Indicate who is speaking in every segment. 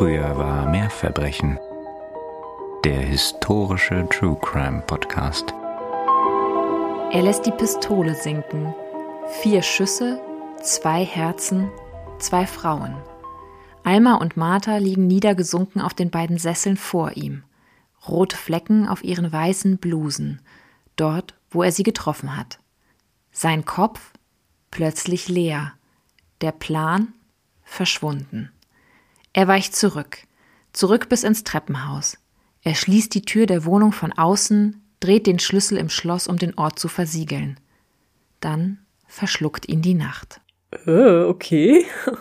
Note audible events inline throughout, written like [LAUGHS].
Speaker 1: Früher war mehr Verbrechen. Der historische True Crime Podcast.
Speaker 2: Er lässt die Pistole sinken. Vier Schüsse, zwei Herzen, zwei Frauen. Alma und Martha liegen niedergesunken auf den beiden Sesseln vor ihm. Rote Flecken auf ihren weißen Blusen, dort, wo er sie getroffen hat. Sein Kopf plötzlich leer, der Plan verschwunden. Er weicht zurück, zurück bis ins Treppenhaus. Er schließt die Tür der Wohnung von außen, dreht den Schlüssel im Schloss, um den Ort zu versiegeln. Dann verschluckt ihn die Nacht.
Speaker 3: Äh, okay. [LAUGHS]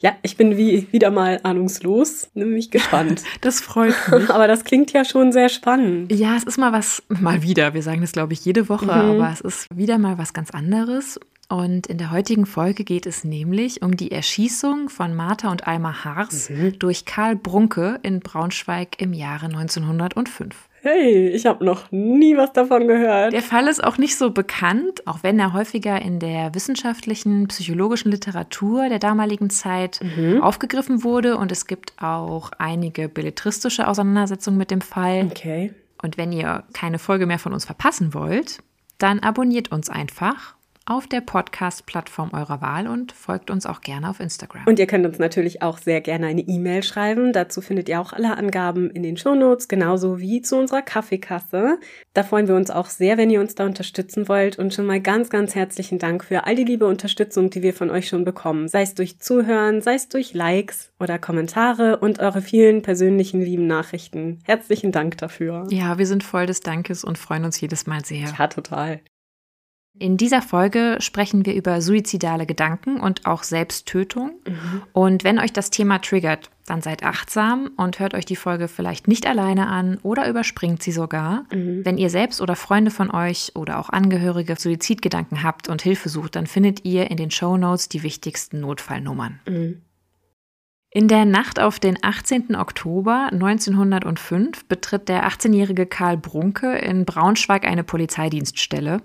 Speaker 3: Ja, ich bin wie wieder mal ahnungslos, nämlich gespannt. [LAUGHS]
Speaker 2: Das freut mich. [LAUGHS]
Speaker 3: Aber das klingt ja schon sehr spannend.
Speaker 2: Ja, es ist mal was, mal wieder. Wir sagen das, glaube ich, jede Woche, mhm. aber es ist wieder mal was ganz anderes. Und in der heutigen Folge geht es nämlich um die Erschießung von Martha und Alma Haars mhm. durch Karl Brunke in Braunschweig im Jahre 1905.
Speaker 3: Hey, ich habe noch nie was davon gehört.
Speaker 2: Der Fall ist auch nicht so bekannt, auch wenn er häufiger in der wissenschaftlichen, psychologischen Literatur der damaligen Zeit mhm. aufgegriffen wurde. Und es gibt auch einige belletristische Auseinandersetzungen mit dem Fall.
Speaker 3: Okay.
Speaker 2: Und wenn ihr keine Folge mehr von uns verpassen wollt, dann abonniert uns einfach auf der Podcast-Plattform eurer Wahl und folgt uns auch gerne auf Instagram.
Speaker 3: Und ihr könnt uns natürlich auch sehr gerne eine E-Mail schreiben. Dazu findet ihr auch alle Angaben in den Shownotes, genauso wie zu unserer Kaffeekasse. Da freuen wir uns auch sehr, wenn ihr uns da unterstützen wollt. Und schon mal ganz, ganz herzlichen Dank für all die liebe Unterstützung, die wir von euch schon bekommen. Sei es durch Zuhören, sei es durch Likes oder Kommentare und eure vielen persönlichen lieben Nachrichten. Herzlichen Dank dafür.
Speaker 2: Ja, wir sind voll des Dankes und freuen uns jedes Mal sehr.
Speaker 3: Ja, total.
Speaker 2: In dieser Folge sprechen wir über suizidale Gedanken und auch Selbsttötung. Mhm. Und wenn euch das Thema triggert, dann seid achtsam und hört euch die Folge vielleicht nicht alleine an oder überspringt sie sogar. Mhm. Wenn ihr selbst oder Freunde von euch oder auch Angehörige Suizidgedanken habt und Hilfe sucht, dann findet ihr in den Show Notes die wichtigsten Notfallnummern. Mhm. In der Nacht auf den 18. Oktober 1905 betritt der 18-jährige Karl Brunke in Braunschweig eine Polizeidienststelle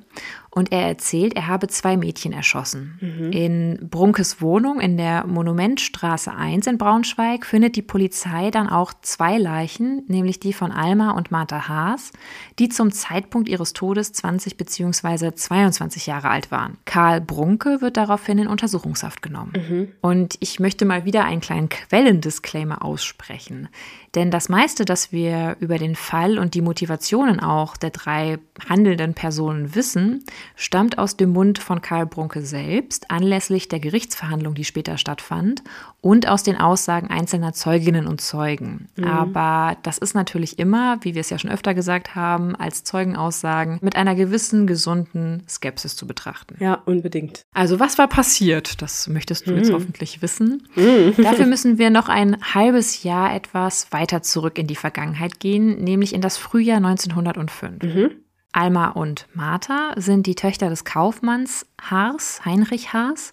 Speaker 2: und er erzählt, er habe zwei Mädchen erschossen. Mhm. In Brunkes Wohnung in der Monumentstraße 1 in Braunschweig findet die Polizei dann auch zwei Leichen, nämlich die von Alma und Martha Haas, die zum Zeitpunkt ihres Todes 20 bzw. 22 Jahre alt waren. Karl Brunke wird daraufhin in Untersuchungshaft genommen. Mhm. Und ich möchte mal wieder einen kleinen Quellendisclaimer aussprechen. Denn das meiste, das wir über den Fall und die Motivationen auch der drei handelnden Personen wissen, stammt aus dem Mund von Karl Brunke selbst anlässlich der Gerichtsverhandlung, die später stattfand, und aus den Aussagen einzelner Zeuginnen und Zeugen. Mhm. Aber das ist natürlich immer, wie wir es ja schon öfter gesagt haben, als Zeugenaussagen mit einer gewissen gesunden Skepsis zu betrachten.
Speaker 3: Ja, unbedingt.
Speaker 2: Also was war passiert? Das möchtest du mhm. jetzt hoffentlich wissen. Mhm. Dafür müssen wir noch ein halbes Jahr etwas weiter zurück in die Vergangenheit gehen, nämlich in das Frühjahr 1905. Mhm. Alma und Martha sind die Töchter des Kaufmanns Haars, Heinrich Haas.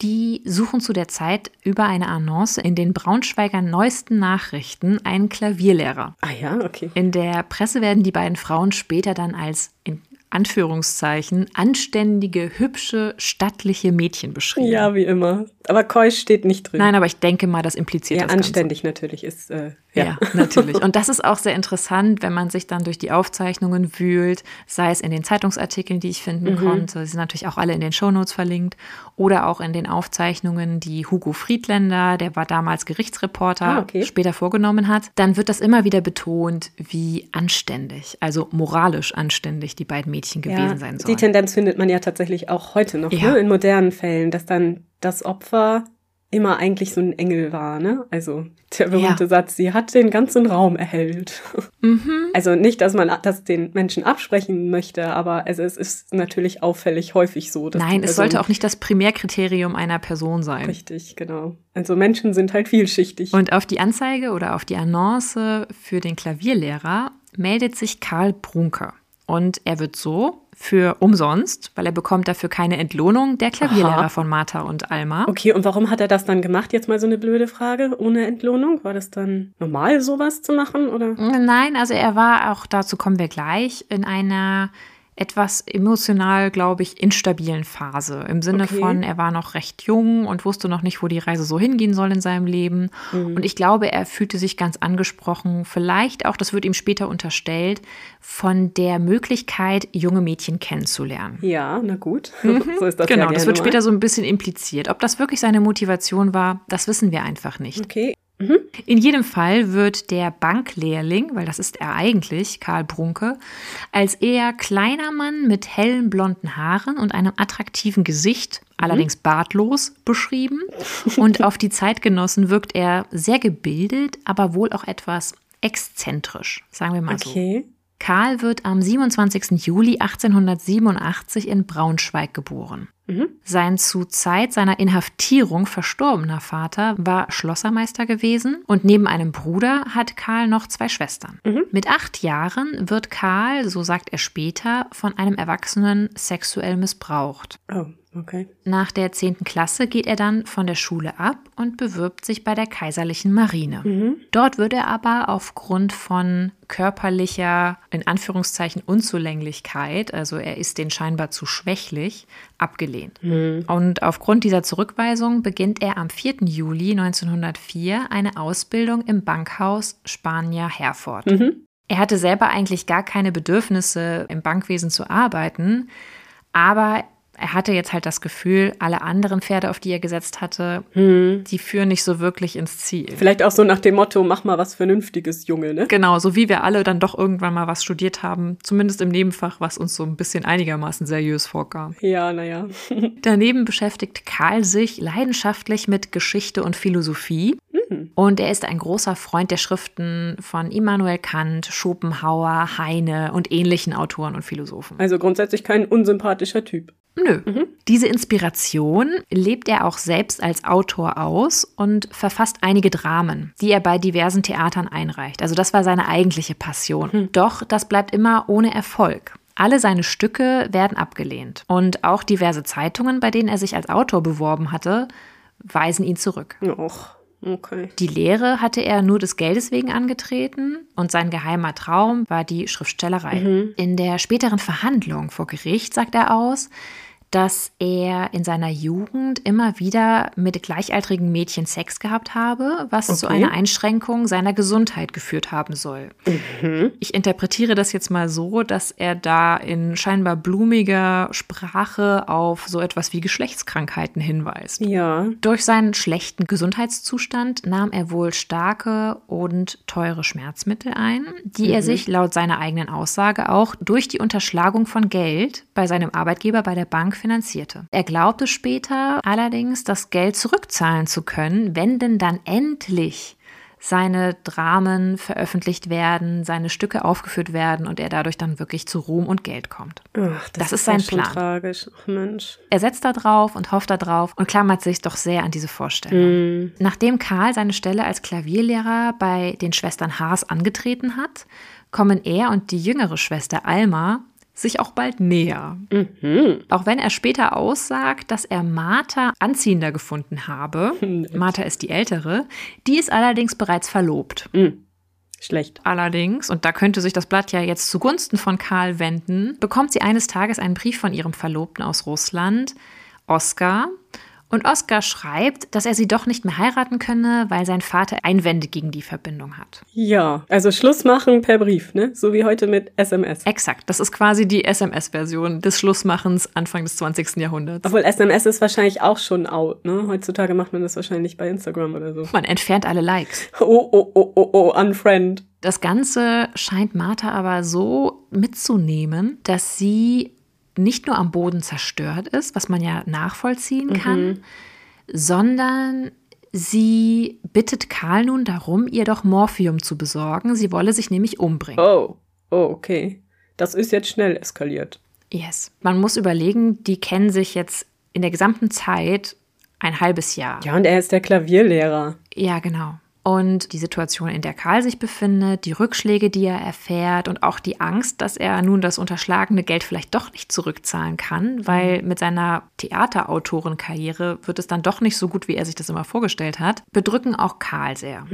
Speaker 2: Die suchen zu der Zeit über eine Annonce in den Braunschweiger neuesten Nachrichten einen Klavierlehrer.
Speaker 3: Ah ja, okay.
Speaker 2: In der Presse werden die beiden Frauen später dann als in Anführungszeichen, anständige, hübsche, stattliche Mädchen beschrieben.
Speaker 3: Ja, wie immer. Aber keusch steht nicht drin.
Speaker 2: Nein, aber ich denke mal, das impliziert
Speaker 3: ja,
Speaker 2: das
Speaker 3: anständig Ganze. natürlich ist. Äh,
Speaker 2: ja. ja, natürlich. Und das ist auch sehr interessant, wenn man sich dann durch die Aufzeichnungen wühlt, sei es in den Zeitungsartikeln, die ich finden mhm. konnte. Sie sind natürlich auch alle in den Shownotes verlinkt. Oder auch in den Aufzeichnungen, die Hugo Friedländer, der war damals Gerichtsreporter, ah, okay. später vorgenommen hat. Dann wird das immer wieder betont, wie anständig, also moralisch anständig die beiden Mädchen gewesen ja, sein soll.
Speaker 3: Die Tendenz findet man ja tatsächlich auch heute noch, ja. ne? in modernen Fällen, dass dann das Opfer immer eigentlich so ein Engel war, ne? Also der berühmte ja. Satz, sie hat den ganzen Raum erhellt. [LAUGHS] Mhm. Also nicht, dass man das den Menschen absprechen möchte, aber also es ist natürlich auffällig häufig so.
Speaker 2: Dass Nein, es sollte auch nicht das Primärkriterium einer Person sein.
Speaker 3: Richtig, genau. Also Menschen sind halt vielschichtig.
Speaker 2: Und auf die Anzeige oder auf die Annonce für den Klavierlehrer meldet sich Karl Brunker. Und er wird so für umsonst, weil er bekommt dafür keine Entlohnung, der Klavierlehrer Aha. von Martha und Alma.
Speaker 3: Okay, und warum hat er das dann gemacht? Jetzt mal so eine blöde Frage, ohne Entlohnung? War das dann normal, sowas zu machen? Oder?
Speaker 2: Nein, also er war auch, dazu kommen wir gleich, in einer etwas emotional, glaube ich, instabilen Phase. Im Sinne
Speaker 3: Okay.
Speaker 2: von, er war noch recht jung und wusste noch nicht, wo die Reise so hingehen soll in seinem Leben. Und ich glaube, er fühlte sich ganz angesprochen, vielleicht auch, das wird ihm später unterstellt, von der Möglichkeit, junge Mädchen kennenzulernen.
Speaker 3: Ja, na gut. [LAUGHS] so ist das
Speaker 2: genau,
Speaker 3: ja
Speaker 2: das wird später so ein bisschen impliziert. Ob das wirklich seine Motivation war, das wissen wir einfach nicht.
Speaker 3: Okay.
Speaker 2: In jedem Fall wird der Banklehrling, weil das ist er eigentlich, Karl Brunke, als eher kleiner Mann mit hellen blonden Haaren und einem attraktiven Gesicht, allerdings bartlos, beschrieben. [LAUGHS] Und auf die Zeitgenossen wirkt er sehr gebildet, aber wohl auch etwas exzentrisch, sagen wir mal so.
Speaker 3: Okay.
Speaker 2: Karl wird am 27. Juli 1887 in Braunschweig geboren. Sein zu Zeit seiner Inhaftierung verstorbener Vater war Schlossermeister gewesen und neben einem Bruder hat Karl noch zwei Schwestern. Mit acht Jahren wird Karl, so sagt er später, von einem Erwachsenen sexuell missbraucht.
Speaker 3: Oh, okay.
Speaker 2: Nach der 10. Klasse geht er dann von der Schule ab und bewirbt sich bei der Kaiserlichen Marine. Dort wird er aber aufgrund von körperlicher, in Anführungszeichen, Unzulänglichkeit, also er ist den scheinbar zu schwächlich, abgelehnt. Und aufgrund dieser Zurückweisung beginnt er am 4. Juli 1904 eine Ausbildung im Bankhaus Spanier Herford. Er hatte selber eigentlich gar keine Bedürfnisse, im Bankwesen zu arbeiten, aber er hatte jetzt halt das Gefühl, alle anderen Pferde, auf die er gesetzt hatte, die führen nicht so wirklich ins Ziel.
Speaker 3: Vielleicht auch so nach dem Motto, mach mal was Vernünftiges, Junge, ne?
Speaker 2: Genau, so wie wir alle dann doch irgendwann mal was studiert haben, zumindest im Nebenfach, was uns so ein bisschen einigermaßen seriös vorkam.
Speaker 3: Ja, naja. [LAUGHS]
Speaker 2: Daneben beschäftigt Karl sich leidenschaftlich mit Geschichte und Philosophie. Und er ist ein großer Freund der Schriften von Immanuel Kant, Schopenhauer, Heine und ähnlichen Autoren und Philosophen.
Speaker 3: Also grundsätzlich kein unsympathischer Typ.
Speaker 2: Nö. Diese Inspiration lebt er auch selbst als Autor aus und verfasst einige Dramen, die er bei diversen Theatern einreicht. Also das war seine eigentliche Passion. Doch das bleibt immer ohne Erfolg. Alle seine Stücke werden abgelehnt. Und auch diverse Zeitungen, bei denen er sich als Autor beworben hatte, weisen ihn zurück.
Speaker 3: Och, okay.
Speaker 2: Die Lehre hatte er nur des Geldes wegen angetreten und sein geheimer Traum war die Schriftstellerei. In der späteren Verhandlung vor Gericht sagt er aus, dass er in seiner Jugend immer wieder mit gleichaltrigen Mädchen Sex gehabt habe, was zu
Speaker 3: Okay.
Speaker 2: einer Einschränkung seiner Gesundheit geführt haben soll. Ich interpretiere das jetzt mal so, dass er da in scheinbar blumiger Sprache auf so etwas wie Geschlechtskrankheiten hinweist.
Speaker 3: Ja.
Speaker 2: Durch seinen schlechten Gesundheitszustand nahm er wohl starke und teure Schmerzmittel ein, die er sich laut seiner eigenen Aussage auch durch die Unterschlagung von Geld bei seinem Arbeitgeber bei der Bank finanzierte. Er glaubte später allerdings, das Geld zurückzahlen zu können, wenn denn dann endlich seine Dramen veröffentlicht werden, seine Stücke aufgeführt werden und er dadurch dann wirklich zu Ruhm und Geld kommt.
Speaker 3: Ach,
Speaker 2: Das ist
Speaker 3: ja
Speaker 2: sein Plan.
Speaker 3: tragisch. Ach, Mensch.
Speaker 2: Er setzt da drauf und hofft da drauf und klammert sich doch sehr an diese Vorstellung. Nachdem Karl seine Stelle als Klavierlehrer bei den Schwestern Haas angetreten hat, kommen er und die jüngere Schwester Alma sich auch bald näher. Auch wenn er später aussagt, dass er Martha anziehender gefunden habe. [LAUGHS] Martha ist die ältere. Die ist allerdings bereits verlobt.
Speaker 3: Schlecht.
Speaker 2: Allerdings, und da könnte sich das Blatt ja jetzt zugunsten von Karl wenden, bekommt sie eines Tages einen Brief von ihrem Verlobten aus Russland, Oskar. Und Oskar schreibt, dass er sie doch nicht mehr heiraten könne, weil sein Vater Einwände gegen die Verbindung hat.
Speaker 3: Ja, also Schluss machen per Brief, ne? So wie heute mit SMS.
Speaker 2: Exakt, das ist quasi die SMS-Version des Schlussmachens Anfang des 20. Jahrhunderts.
Speaker 3: Obwohl SMS ist wahrscheinlich auch schon out, ne? Heutzutage macht man das wahrscheinlich bei Instagram oder so.
Speaker 2: Man entfernt alle Likes.
Speaker 3: Oh, oh, oh, oh, oh, unfriend.
Speaker 2: Das Ganze scheint Martha aber so mitzunehmen, dass sie nicht nur am Boden zerstört ist, was man ja nachvollziehen kann, sondern sie bittet Karl nun darum, ihr doch Morphium zu besorgen. Sie wolle sich nämlich umbringen.
Speaker 3: Oh, oh, okay. Das ist jetzt schnell eskaliert.
Speaker 2: Yes. Man muss überlegen, die kennen sich jetzt in der gesamten Zeit ein halbes Jahr.
Speaker 3: Ja, und er ist der Klavierlehrer.
Speaker 2: Ja, genau. Und die Situation, in der Karl sich befindet, die Rückschläge, die er erfährt und auch die Angst, dass er nun das unterschlagene Geld vielleicht doch nicht zurückzahlen kann, weil mit seiner Theaterautorenkarriere wird es dann doch nicht so gut, wie er sich das immer vorgestellt hat, bedrücken auch Karl sehr.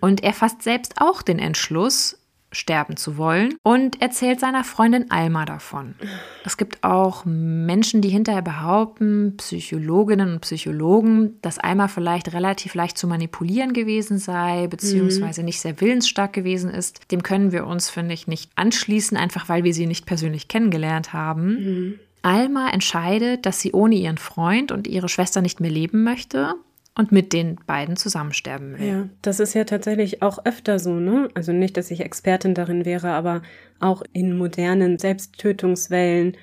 Speaker 2: Und er fasst selbst auch den Entschluss, sterben zu wollen und erzählt seiner Freundin Alma davon. Es gibt auch Menschen, die hinterher behaupten, Psychologinnen und Psychologen, dass Alma vielleicht relativ leicht zu manipulieren gewesen sei, beziehungsweise mhm. nicht sehr willensstark gewesen ist. Dem können wir uns, finde ich, nicht anschließen, einfach weil wir sie nicht persönlich kennengelernt haben. Mhm. Alma entscheidet, dass sie ohne ihren Freund und ihre Schwester nicht mehr leben möchte und mit den beiden zusammensterben will.
Speaker 3: Ja, das ist ja tatsächlich auch öfter so, ne? Also nicht, dass ich Expertin darin wäre, aber auch in modernen Selbsttötungswellen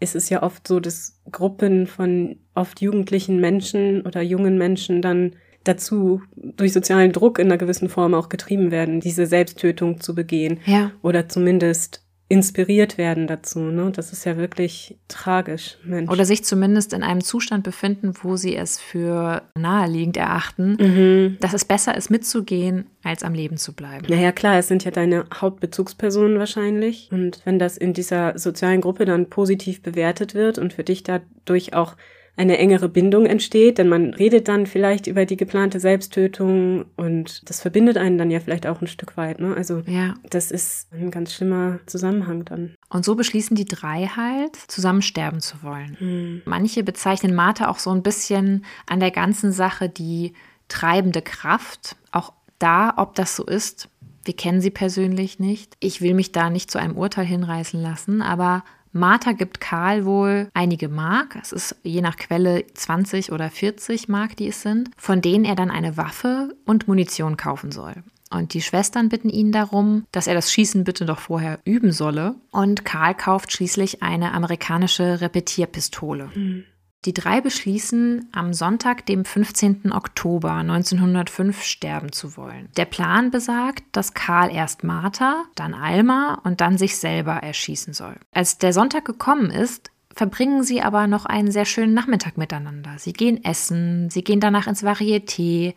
Speaker 3: ist es ja oft so, dass Gruppen von oft jugendlichen Menschen oder jungen Menschen dann dazu durch sozialen Druck in einer gewissen Form auch getrieben werden, diese Selbsttötung zu begehen.
Speaker 2: Ja.
Speaker 3: Oder zumindest inspiriert werden dazu. Ne? Das ist ja wirklich tragisch. Mensch.
Speaker 2: Oder sich zumindest in einem Zustand befinden, wo sie es für naheliegend erachten, mhm. dass es besser ist, mitzugehen, als am Leben zu bleiben.
Speaker 3: Naja, klar, es sind ja deine Hauptbezugspersonen wahrscheinlich. Und wenn das in dieser sozialen Gruppe dann positiv bewertet wird und für dich dadurch auch eine engere Bindung entsteht, denn man redet dann vielleicht über die geplante Selbsttötung und das verbindet einen dann ja vielleicht auch ein Stück weit. Ne? Also ja. das ist ein ganz schlimmer Zusammenhang dann.
Speaker 2: Und so beschließen die drei halt, zusammen sterben zu wollen. Hm. Manche bezeichnen Martha auch so ein bisschen an der ganzen Sache die treibende Kraft. Auch da, ob das so ist, wir kennen sie persönlich nicht. Ich will mich da nicht zu einem Urteil hinreißen lassen, aber Martha gibt Karl wohl einige Mark, es ist je nach Quelle 20 oder 40 Mark, die es sind, von denen er dann eine Waffe und Munition kaufen soll. Und die Schwestern bitten ihn darum, dass er das Schießen bitte doch vorher üben solle. Und Karl kauft schließlich eine amerikanische Repetierpistole. Mhm. Die drei beschließen, am Sonntag, dem 15. Oktober 1905 sterben zu wollen. Der Plan besagt, dass Karl erst Martha, dann Alma und dann sich selber erschießen soll. Als der Sonntag gekommen ist, verbringen sie aber noch einen sehr schönen Nachmittag miteinander. Sie gehen essen, sie gehen danach ins Varieté.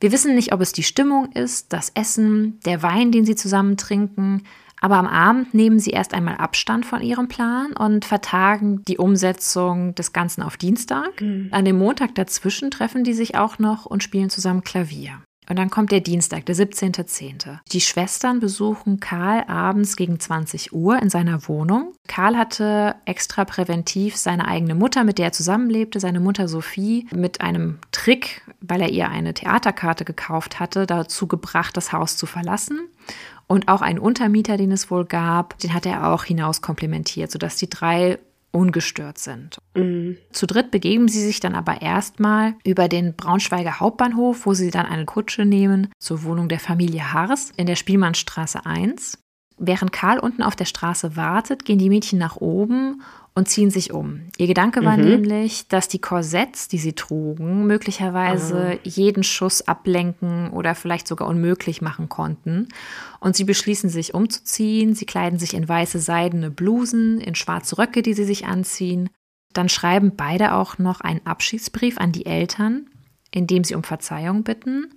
Speaker 2: Wir wissen nicht, ob es die Stimmung ist, das Essen, der Wein, den sie zusammen trinken, aber am Abend nehmen sie erst einmal Abstand von ihrem Plan und vertagen die Umsetzung des Ganzen auf Dienstag. Mhm. An dem Montag dazwischen treffen die sich auch noch und spielen zusammen Klavier. Und dann kommt der Dienstag, der 17.10. Die Schwestern besuchen Karl abends gegen 20 Uhr in seiner Wohnung. Karl hatte extra präventiv seine eigene Mutter, mit der er zusammenlebte, seine Mutter Sophie, mit einem Trick, weil er ihr eine Theaterkarte gekauft hatte, dazu gebracht, das Haus zu verlassen. Und auch einen Untermieter, den es wohl gab, den hat er auch hinaus komplimentiert, sodass die drei ungestört sind. Mhm. Zu dritt begeben sie sich dann aber erstmal über den Braunschweiger Hauptbahnhof, wo sie dann eine Kutsche nehmen zur Wohnung der Familie Hars in der Spielmannstraße 1. Während Karl unten auf der Straße wartet, gehen die Mädchen nach oben und ziehen sich um. Ihr Gedanke war mhm. nämlich, dass die Korsetts, die sie trugen, möglicherweise ah. jeden Schuss ablenken oder vielleicht sogar unmöglich machen konnten. Und sie beschließen sich umzuziehen. Sie kleiden sich in weiße seidene Blusen, in schwarze Röcke, die sie sich anziehen. Dann schreiben beide auch noch einen Abschiedsbrief an die Eltern, in dem sie um Verzeihung bitten.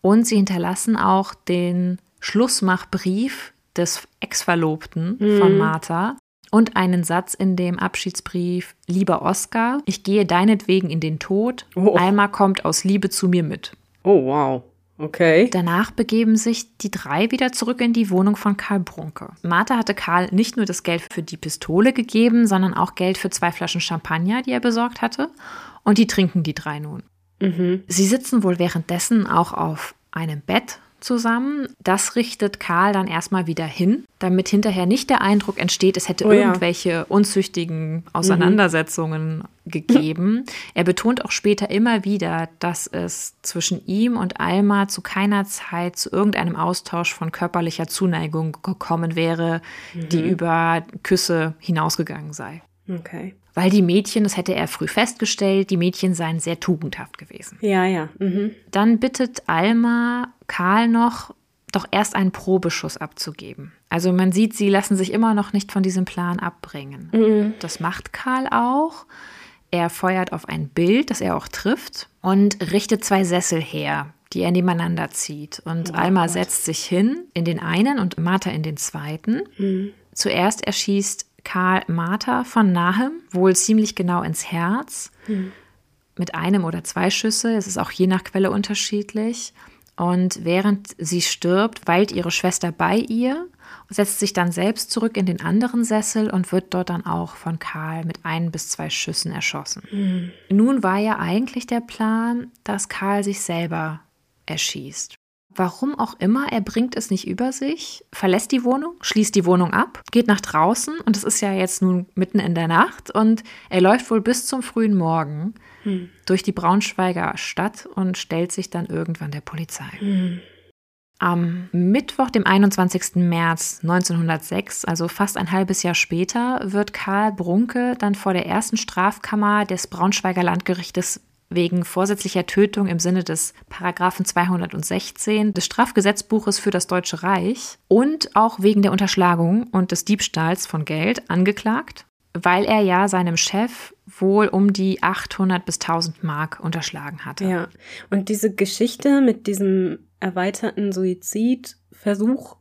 Speaker 2: Und sie hinterlassen auch den Schlussmachbrief des Ex-Verlobten mhm. von Martha, und einen Satz in dem Abschiedsbrief, lieber Oskar, ich gehe deinetwegen in den Tod, oh. Alma kommt aus Liebe zu mir mit.
Speaker 3: Oh, wow. Okay.
Speaker 2: Danach begeben sich die drei wieder zurück in die Wohnung von Karl Brunke. Martha hatte Karl nicht nur das Geld für die Pistole gegeben, sondern auch Geld für zwei Flaschen Champagner, die er besorgt hatte. Und die trinken die drei nun. Mhm. Sie sitzen wohl währenddessen auch auf einem Bett zusammen. Das richtet Karl dann erstmal wieder hin, damit hinterher nicht der Eindruck entsteht, es hätte oh ja. irgendwelche unzüchtigen Auseinandersetzungen mhm. gegeben. Er betont auch später immer wieder, dass es zwischen ihm und Alma zu keiner Zeit zu irgendeinem Austausch von körperlicher Zuneigung gekommen wäre, mhm. die über Küsse hinausgegangen sei.
Speaker 3: Okay.
Speaker 2: Weil die Mädchen, das hätte er früh festgestellt, die Mädchen seien sehr tugendhaft gewesen.
Speaker 3: Ja, ja. Mhm.
Speaker 2: Dann bittet Alma Karl noch, doch erst einen Probeschuss abzugeben. Also man sieht, sie lassen sich immer noch nicht von diesem Plan abbringen. Mhm. Das macht Karl auch. Er feuert auf ein Bild, das er auch trifft, und richtet zwei Sessel her, die er nebeneinander zieht. Und oh Alma Gott. setzt sich hin in den einen und Martha in den zweiten. Mhm. Zuerst erschießt Karl Martha von Nahem, wohl ziemlich genau ins Herz, mhm. mit einem oder zwei Schüsse. Es ist auch je nach Quelle unterschiedlich. Und während sie stirbt, weilt ihre Schwester bei ihr setzt sich dann selbst zurück in den anderen Sessel und wird dort dann auch von Karl mit ein bis zwei Schüssen erschossen. Mhm. Nun war ja eigentlich der Plan, dass Karl sich selber erschießt. Warum auch immer, er bringt es nicht über sich, verlässt die Wohnung, schließt die Wohnung ab, geht nach draußen und es ist ja jetzt nun mitten in der Nacht und er läuft wohl bis zum frühen Morgen hm. durch die Braunschweiger Stadt und stellt sich dann irgendwann der Polizei. Hm. Am Mittwoch, dem 21. März 1906, also fast ein halbes Jahr später, wird Karl Brunke dann vor der ersten Strafkammer des Braunschweiger Landgerichtes wegen vorsätzlicher Tötung im Sinne des Paragraphen 216 des Strafgesetzbuches für das Deutsche Reich und auch wegen der Unterschlagung und des Diebstahls von Geld angeklagt, weil er ja seinem Chef wohl um die 800 bis 1000 Mark unterschlagen hatte.
Speaker 3: Ja, und diese Geschichte mit diesem erweiterten Suizidversuch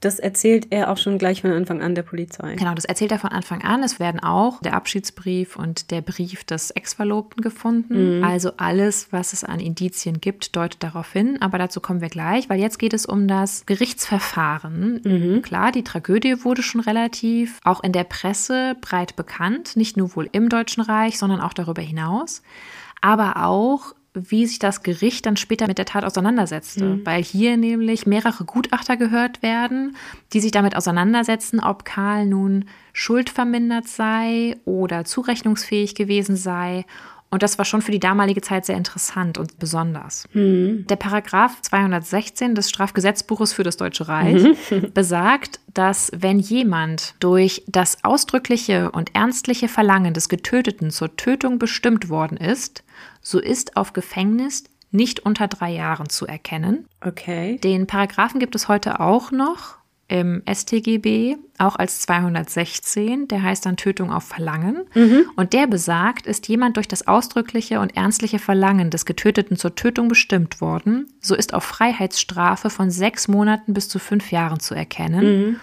Speaker 3: das erzählt er auch schon gleich von Anfang an der Polizei.
Speaker 2: Genau, das erzählt er von Anfang an. Es werden auch der Abschiedsbrief und der Brief des Ex-Verlobten gefunden. Mhm. Also alles, was es an Indizien gibt, deutet darauf hin. Aber dazu kommen wir gleich, weil jetzt geht es um das Gerichtsverfahren. Mhm. Klar, die Tragödie wurde schon relativ auch in der Presse breit bekannt. Nicht nur wohl im Deutschen Reich, sondern auch darüber hinaus. Aber auch wie sich das Gericht dann später mit der Tat auseinandersetzte, mhm. weil hier nämlich mehrere Gutachter gehört werden, die sich damit auseinandersetzen, ob Karl nun schuldvermindert sei oder zurechnungsfähig gewesen sei. Und das war schon für die damalige Zeit sehr interessant und besonders. Mhm. Der Paragraph 216 des Strafgesetzbuches für das Deutsche Reich mhm. [LAUGHS] [LAUGHS] besagt, dass wenn jemand durch das ausdrückliche und ernstliche Verlangen des Getöteten zur Tötung bestimmt worden ist, so ist auf Gefängnis nicht unter drei Jahren zu erkennen.
Speaker 3: Okay.
Speaker 2: Den Paragraphen gibt es heute auch noch im StGB, auch als 216, der heißt dann Tötung auf Verlangen. Mhm. Und der besagt, ist jemand durch das ausdrückliche und ernstliche Verlangen des Getöteten zur Tötung bestimmt worden, so ist auf Freiheitsstrafe von sechs Monaten bis zu fünf Jahren zu erkennen. Mhm.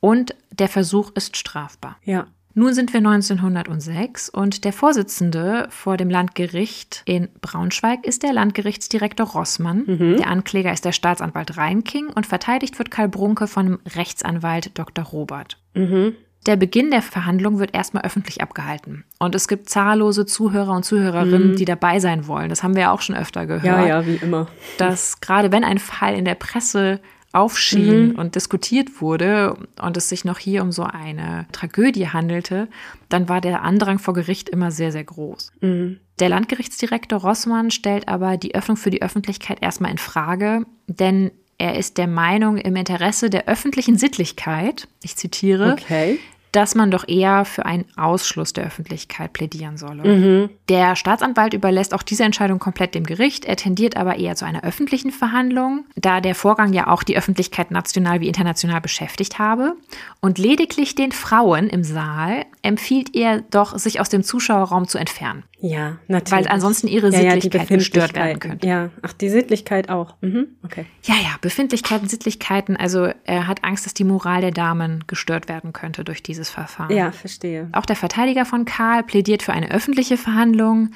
Speaker 2: Und der Versuch ist strafbar.
Speaker 3: Ja.
Speaker 2: Nun sind wir 1906 und der Vorsitzende vor dem Landgericht in Braunschweig ist der Landgerichtsdirektor Rossmann. Mhm. Der Ankläger ist der Staatsanwalt Reinking und verteidigt wird Karl Brunke von dem Rechtsanwalt Dr. Robert. Mhm. Der Beginn der Verhandlung wird erstmal öffentlich abgehalten. Und es gibt zahllose Zuhörer und Zuhörerinnen, mhm. die dabei sein wollen. Das haben wir ja auch schon öfter gehört.
Speaker 3: Ja, ja, wie immer.
Speaker 2: Dass gerade wenn ein Fall in der Presse aufschien mhm. und diskutiert wurde und es sich noch hier um so eine Tragödie handelte, dann war der Andrang vor Gericht immer sehr, sehr groß. Mhm. Der Landgerichtsdirektor Rossmann stellt aber die Öffnung für die Öffentlichkeit erstmal in Frage, denn er ist der Meinung, im Interesse der öffentlichen Sittlichkeit, ich zitiere,
Speaker 3: okay
Speaker 2: dass man doch eher für einen Ausschluss der Öffentlichkeit plädieren solle. Mhm. Der Staatsanwalt überlässt auch diese Entscheidung komplett dem Gericht. Er tendiert aber eher zu einer öffentlichen Verhandlung, da der Vorgang ja auch die Öffentlichkeit national wie international beschäftigt habe. Und lediglich den Frauen im Saal empfiehlt er doch, sich aus dem Zuschauerraum zu entfernen.
Speaker 3: Ja, natürlich.
Speaker 2: Weil ansonsten ihre ja, Sittlichkeit ja, gestört werden könnte.
Speaker 3: Ja, ach, die Sittlichkeit auch. Mhm. Okay.
Speaker 2: Ja, ja, Befindlichkeiten, Sittlichkeiten. Also er hat Angst, dass die Moral der Damen gestört werden könnte durch dieses Verfahren.
Speaker 3: Ja, verstehe.
Speaker 2: Auch der Verteidiger von Karl plädiert für eine öffentliche Verhandlung,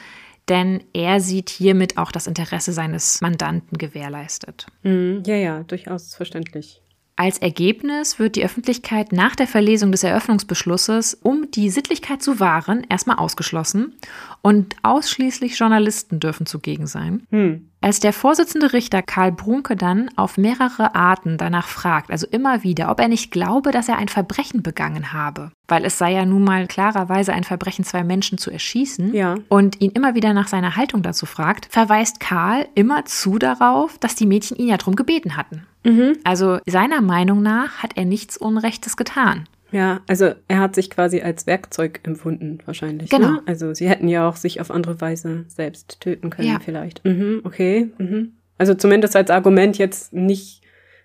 Speaker 2: denn er sieht hiermit auch das Interesse seines Mandanten gewährleistet.
Speaker 3: Mhm. Ja, ja, durchaus verständlich.
Speaker 2: Als Ergebnis wird die Öffentlichkeit nach der Verlesung des Eröffnungsbeschlusses, um die Sittlichkeit zu wahren, erstmal ausgeschlossen und ausschließlich Journalisten dürfen zugegen sein. Hm. Als der Vorsitzende Richter Karl Brunke dann auf mehrere Arten danach fragt, also immer wieder, ob er nicht glaube, dass er ein Verbrechen begangen habe, weil es sei ja nun mal klarerweise ein Verbrechen, zwei Menschen zu erschießen,
Speaker 3: ja.
Speaker 2: und ihn immer wieder nach seiner Haltung dazu fragt, verweist Karl immer zu darauf, dass die Mädchen ihn ja darum gebeten hatten. Mhm. Also seiner Meinung nach hat er nichts Unrechtes getan.
Speaker 3: Ja, also er hat sich quasi als Werkzeug empfunden, wahrscheinlich.
Speaker 2: Genau.
Speaker 3: Ne? Also sie hätten ja auch sich auf andere Weise selbst töten können, ja. vielleicht. Mhm, okay. Mhm. Also zumindest als Argument jetzt nicht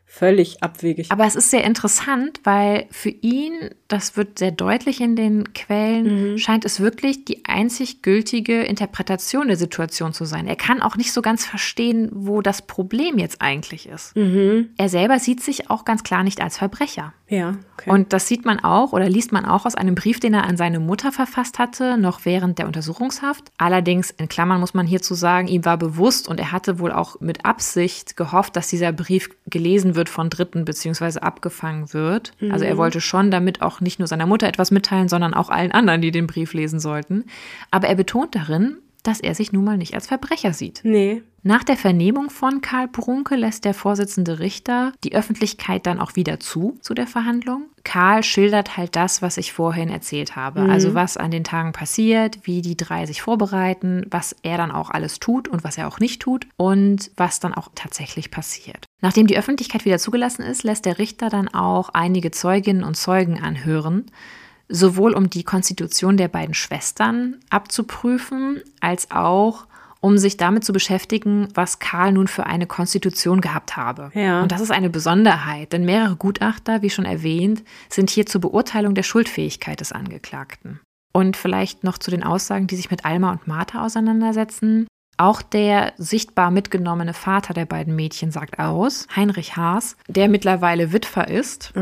Speaker 3: völlig abwegig.
Speaker 2: Aber es ist sehr interessant, weil für ihn, das wird sehr deutlich in den Quellen, mhm. scheint es wirklich die einzig gültige Interpretation der Situation zu sein. Er kann auch nicht so ganz verstehen, wo das Problem jetzt eigentlich ist. Mhm. Er selber sieht sich auch ganz klar nicht als Verbrecher.
Speaker 3: Ja, okay.
Speaker 2: Und das sieht man auch oder liest man auch aus einem Brief, den er an seine Mutter verfasst hatte, noch während der Untersuchungshaft. Allerdings, in Klammern muss man hierzu sagen, ihm war bewusst und er hatte wohl auch mit Absicht gehofft, dass dieser Brief gelesen wird von Dritten bzw. abgefangen wird. Mhm. Also er wollte schon damit auch nicht nur seiner Mutter etwas mitteilen, sondern auch allen anderen, die den Brief lesen sollten. Aber er betont darin, dass er sich nun mal nicht als Verbrecher sieht.
Speaker 3: Nee.
Speaker 2: Nach der Vernehmung von Karl Brunke lässt der Vorsitzende Richter die Öffentlichkeit dann auch wieder zu, zu der Verhandlung. Karl schildert halt das, was ich vorhin erzählt habe. Mhm. Also was an den Tagen passiert, wie die drei sich vorbereiten, was er dann auch alles tut und was er auch nicht tut und was dann auch tatsächlich passiert. Nachdem die Öffentlichkeit wieder zugelassen ist, lässt der Richter dann auch einige Zeuginnen und Zeugen anhören sowohl um die Konstitution der beiden Schwestern abzuprüfen, als auch um sich damit zu beschäftigen, was Karl nun für eine Konstitution gehabt habe.
Speaker 3: Ja.
Speaker 2: Und das ist eine Besonderheit, denn mehrere Gutachter, wie schon erwähnt, sind hier zur Beurteilung der Schuldfähigkeit des Angeklagten. Und vielleicht noch zu den Aussagen, die sich mit Alma und Martha auseinandersetzen. Auch der sichtbar mitgenommene Vater der beiden Mädchen sagt aus, Heinrich Haas, der mittlerweile Witwer ist.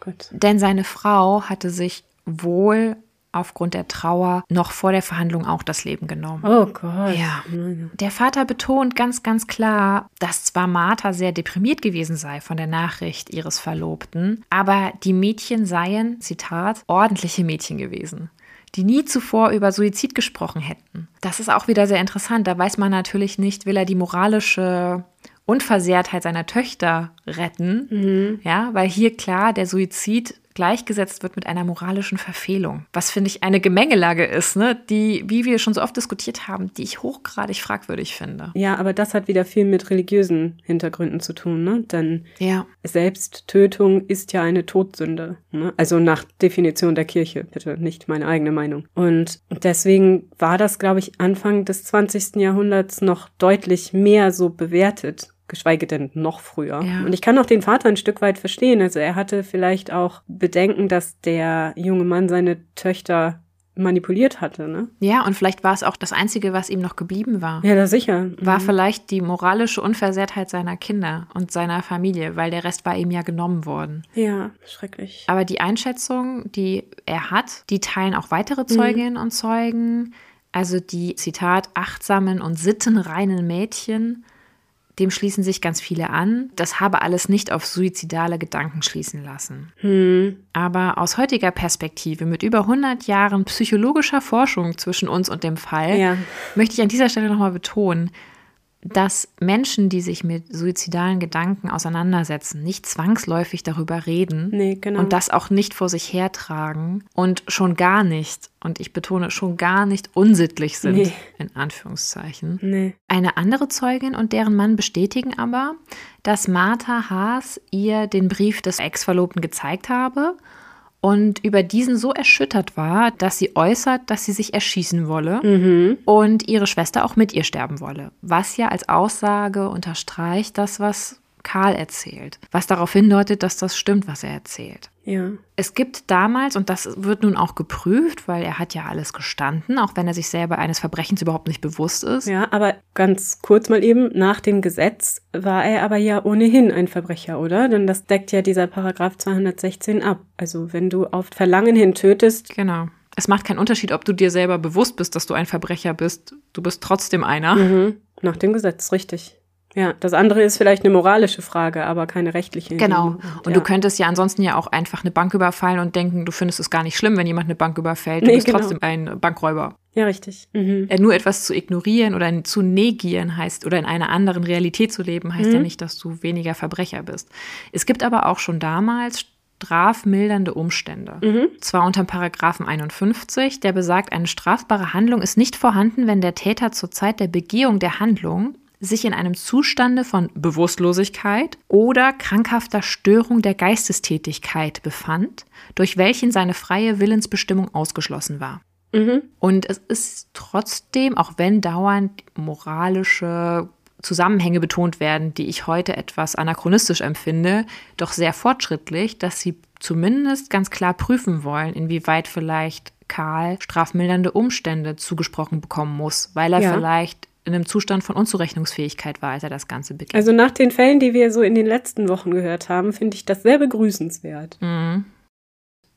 Speaker 3: Gott.
Speaker 2: Denn seine Frau hatte sich wohl aufgrund der Trauer noch vor der Verhandlung auch das Leben genommen.
Speaker 3: Oh Gott.
Speaker 2: Ja. Der Vater betont ganz, ganz klar, dass zwar Martha sehr deprimiert gewesen sei von der Nachricht ihres Verlobten, aber die Mädchen seien, Zitat, ordentliche Mädchen gewesen die nie zuvor über Suizid gesprochen hätten. Das ist auch wieder sehr interessant. Da weiß man natürlich nicht, will er die moralische Unversehrtheit seiner Töchter retten. Mhm. Ja, weil hier klar der Suizid gleichgesetzt wird mit einer moralischen Verfehlung. Was finde ich eine Gemengelage ist, ne? die, wie wir schon so oft diskutiert haben, die ich hochgradig fragwürdig finde.
Speaker 3: Ja, aber das hat wieder viel mit religiösen Hintergründen zu tun, ne? Denn
Speaker 2: ja.
Speaker 3: Selbsttötung ist ja eine Todsünde. Ne? Also nach Definition der Kirche, bitte, nicht meine eigene Meinung. Und deswegen war das, glaube ich, Anfang des 20. Jahrhunderts noch deutlich mehr so bewertet geschweige denn noch früher.
Speaker 2: Ja.
Speaker 3: Und ich kann auch den Vater ein Stück weit verstehen. Also er hatte vielleicht auch Bedenken, dass der junge Mann seine Töchter manipuliert hatte, ne?
Speaker 2: Ja, und vielleicht war es auch das Einzige, was ihm noch geblieben war.
Speaker 3: Ja, das sicher.
Speaker 2: War mhm. vielleicht die moralische Unversehrtheit seiner Kinder und seiner Familie, weil der Rest war ihm ja genommen worden.
Speaker 3: Ja, schrecklich.
Speaker 2: Aber die Einschätzung, die er hat, die teilen auch weitere mhm. Zeuginnen mhm. und Zeugen. Also die, Zitat, achtsamen und sittenreinen Mädchen dem schließen sich ganz viele an. Das habe alles nicht auf suizidale Gedanken schließen lassen.
Speaker 3: Hm.
Speaker 2: Aber aus heutiger Perspektive, mit über 100 Jahren psychologischer Forschung zwischen uns und dem Fall,
Speaker 3: ja.
Speaker 2: möchte ich an dieser Stelle nochmal betonen, dass Menschen, die sich mit suizidalen Gedanken auseinandersetzen, nicht zwangsläufig darüber reden
Speaker 3: nee, genau.
Speaker 2: und das auch nicht vor sich hertragen und schon gar nicht, und ich betone schon gar nicht unsittlich sind,
Speaker 3: nee.
Speaker 2: in Anführungszeichen.
Speaker 3: Nee.
Speaker 2: Eine andere Zeugin und deren Mann bestätigen aber, dass Martha Haas ihr den Brief des Ex-Verlobten gezeigt habe und über diesen so erschüttert war, dass sie äußert, dass sie sich erschießen wolle
Speaker 3: mhm.
Speaker 2: und ihre Schwester auch mit ihr sterben wolle. Was ja als Aussage unterstreicht das, was Karl erzählt, was darauf hindeutet, dass das stimmt, was er erzählt.
Speaker 3: Ja.
Speaker 2: Es gibt damals, und das wird nun auch geprüft, weil er hat ja alles gestanden, auch wenn er sich selber eines Verbrechens überhaupt nicht bewusst ist.
Speaker 3: Ja, aber ganz kurz mal eben, nach dem Gesetz war er aber ja ohnehin ein Verbrecher, oder? Denn das deckt ja dieser Paragraph 216 ab. Also wenn du auf Verlangen hin tötest.
Speaker 2: Genau. Es macht keinen Unterschied, ob du dir selber bewusst bist, dass du ein Verbrecher bist. Du bist trotzdem einer.
Speaker 3: Mhm. Nach dem Gesetz, richtig. Ja, das andere ist vielleicht eine moralische Frage, aber keine rechtliche.
Speaker 2: Genau. Und, ja. du könntest ja ansonsten ja auch einfach eine Bank überfallen und denken, du findest es gar nicht schlimm, wenn jemand eine Bank überfällt. Du
Speaker 3: nee,
Speaker 2: bist
Speaker 3: genau.
Speaker 2: trotzdem ein Bankräuber.
Speaker 3: Ja, richtig. Mhm.
Speaker 2: Nur etwas zu ignorieren oder zu negieren heißt oder in einer anderen Realität zu leben, heißt mhm. ja nicht, dass du weniger Verbrecher bist. Es gibt aber auch schon damals strafmildernde Umstände.
Speaker 3: Mhm.
Speaker 2: Zwar unter Paragraphen 51, der besagt, eine strafbare Handlung ist nicht vorhanden, wenn der Täter zur Zeit der Begehung der Handlung sich in einem Zustande von Bewusstlosigkeit oder krankhafter Störung der Geistestätigkeit befand, durch welchen seine freie Willensbestimmung ausgeschlossen war.
Speaker 3: Mhm.
Speaker 2: Und es ist trotzdem, auch wenn dauernd moralische Zusammenhänge betont werden, die ich heute etwas anachronistisch empfinde, doch sehr fortschrittlich, dass sie zumindest ganz klar prüfen wollen, inwieweit vielleicht Karl strafmildernde Umstände zugesprochen bekommen muss, weil er
Speaker 3: ja.
Speaker 2: vielleicht in einem Zustand von Unzurechnungsfähigkeit war, als er das Ganze begann.
Speaker 3: Also nach den Fällen, die wir so in den letzten Wochen gehört haben, finde ich das sehr begrüßenswert.
Speaker 2: Mhm.